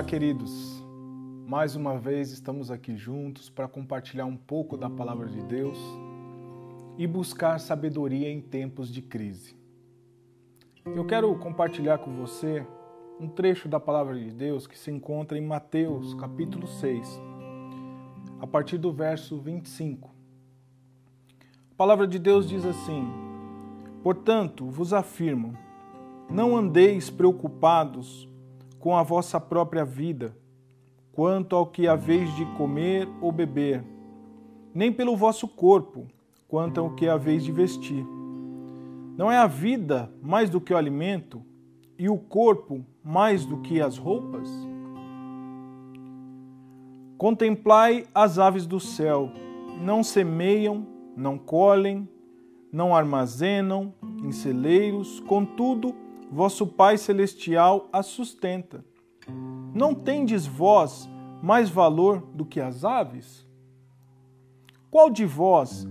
Olá, queridos. Mais uma vez estamos aqui juntos para compartilhar um pouco da palavra de Deus e buscar sabedoria em tempos de crise. Eu quero compartilhar com você um trecho da palavra de Deus que se encontra em Mateus, capítulo 6, a partir do verso 25. A palavra de Deus diz assim: Portanto, vos afirmo, não andeis preocupados com a vossa própria vida, quanto ao que haveis de comer ou beber, nem pelo vosso corpo, quanto ao que haveis de vestir. Não é a vida mais do que o alimento, e o corpo mais do que as roupas? Contemplai as aves do céu, não semeiam, não colhem, não armazenam em celeiros, contudo, vosso Pai Celestial as sustenta. Não tendes vós mais valor do que as aves? Qual de vós,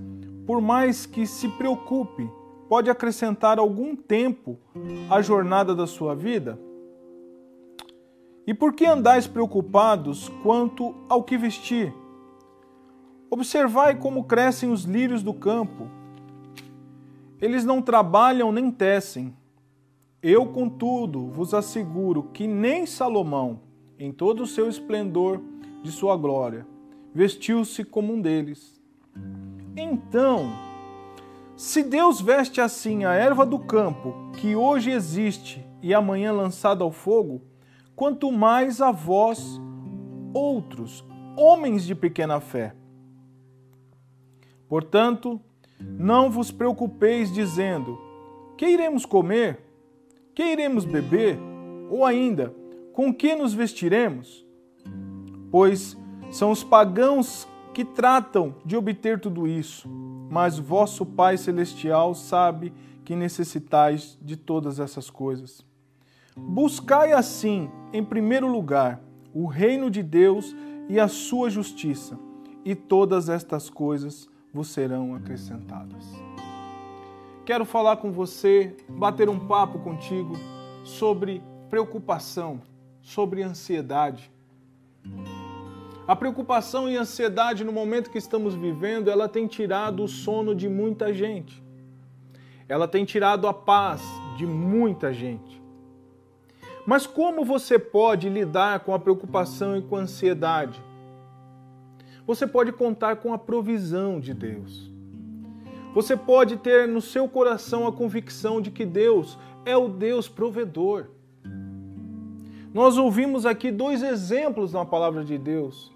por mais que se preocupe, pode acrescentar algum tempo à jornada da sua vida? E por que andais preocupados quanto ao que vestir? Observai como crescem os lírios do campo. Eles não trabalham nem tecem. Eu, contudo, vos asseguro que nem Salomão, em todo o seu esplendor de sua glória, vestiu-se como um deles. Então, se Deus veste assim a erva do campo, que hoje existe e amanhã lançada ao fogo, quanto mais a vós, outros, homens de pequena fé. Portanto, não vos preocupeis dizendo: que iremos comer? Que iremos beber? Ou ainda, com que nos vestiremos? Pois são os pagãos que tratam de obter tudo isso, mas vosso Pai Celestial sabe que necessitais de todas essas coisas. Buscai assim, em primeiro lugar, o reino de Deus e a sua justiça, e todas estas coisas vos serão acrescentadas quero falar com você, bater um papo contigo sobre preocupação, sobre ansiedade. A preocupação e a ansiedade no momento que estamos vivendo, ela tem tirado o sono de muita gente. Ela tem tirado a paz de muita gente. Mas como você pode lidar com a preocupação e com a ansiedade? Você pode contar com a provisão de Deus. Você pode ter no seu coração a convicção de que Deus é o Deus provedor. Nós ouvimos aqui dois exemplos na palavra de Deus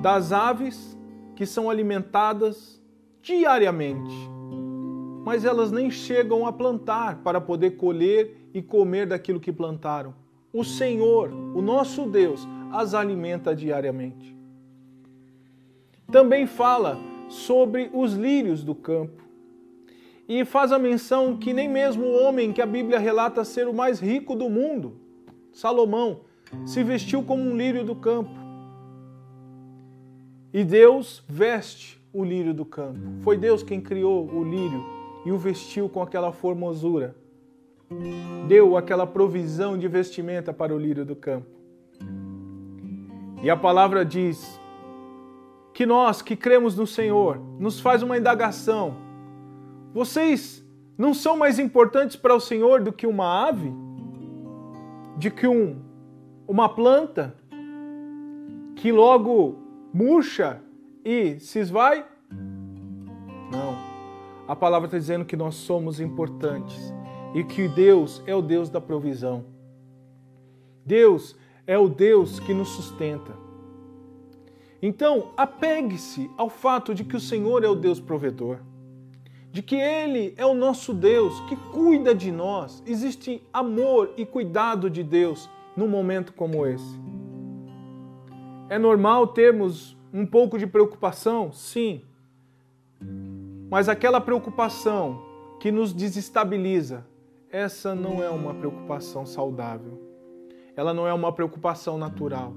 das aves que são alimentadas diariamente, mas elas nem chegam a plantar para poder colher e comer daquilo que plantaram. O Senhor, o nosso Deus, as alimenta diariamente. Também fala sobre os lírios do campo. E faz a menção que nem mesmo o homem que a Bíblia relata ser o mais rico do mundo, Salomão, se vestiu como um lírio do campo. E Deus veste o lírio do campo. Foi Deus quem criou o lírio e o vestiu com aquela formosura. Deu aquela provisão de vestimenta para o lírio do campo. E a palavra diz que nós que cremos no Senhor nos faz uma indagação. Vocês não são mais importantes para o Senhor do que uma ave? De que um, uma planta que logo murcha e se esvai? Não. A palavra está dizendo que nós somos importantes e que Deus é o Deus da provisão. Deus é o Deus que nos sustenta. Então, apegue-se ao fato de que o Senhor é o Deus provedor, de que Ele é o nosso Deus que cuida de nós. Existe amor e cuidado de Deus num momento como esse. É normal termos um pouco de preocupação? Sim. Mas aquela preocupação que nos desestabiliza, essa não é uma preocupação saudável. Ela não é uma preocupação natural.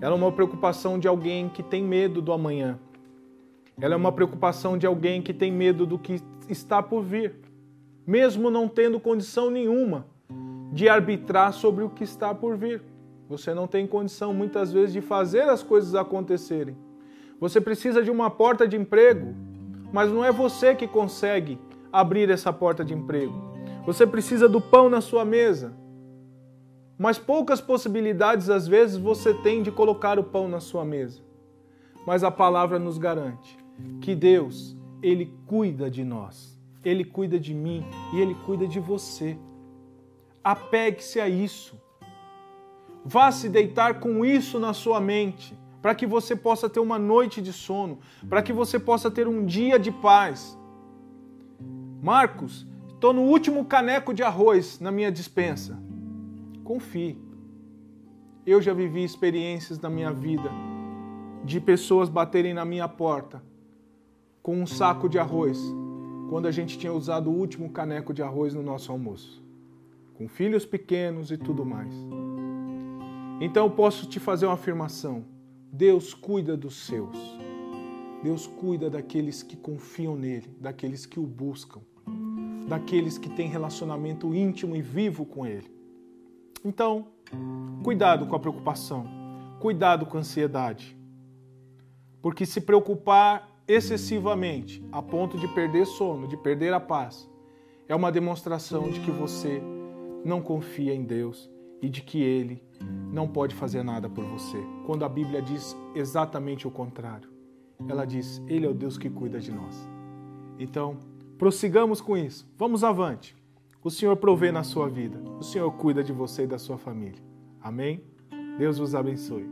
Ela é uma preocupação de alguém que tem medo do amanhã. Ela é uma preocupação de alguém que tem medo do que está por vir, mesmo não tendo condição nenhuma de arbitrar sobre o que está por vir. Você não tem condição muitas vezes de fazer as coisas acontecerem. Você precisa de uma porta de emprego, mas não é você que consegue abrir essa porta de emprego. Você precisa do pão na sua mesa. Mas poucas possibilidades às vezes você tem de colocar o pão na sua mesa. Mas a palavra nos garante que Deus, ele cuida de nós. Ele cuida de mim e ele cuida de você. Apegue-se a isso. Vá se deitar com isso na sua mente, para que você possa ter uma noite de sono, para que você possa ter um dia de paz. Marcos, estou no último caneco de arroz na minha dispensa. Confie. Eu já vivi experiências na minha vida de pessoas baterem na minha porta com um saco de arroz, quando a gente tinha usado o último caneco de arroz no nosso almoço, com filhos pequenos e tudo mais. Então eu posso te fazer uma afirmação: Deus cuida dos seus. Deus cuida daqueles que confiam nele, daqueles que o buscam, daqueles que têm relacionamento íntimo e vivo com ele. Então, cuidado com a preocupação, cuidado com a ansiedade. Porque se preocupar excessivamente, a ponto de perder sono, de perder a paz, é uma demonstração de que você não confia em Deus e de que Ele não pode fazer nada por você. Quando a Bíblia diz exatamente o contrário, ela diz: Ele é o Deus que cuida de nós. Então, prossigamos com isso. Vamos avante. O Senhor provê na sua vida. O Senhor cuida de você e da sua família. Amém? Deus vos abençoe.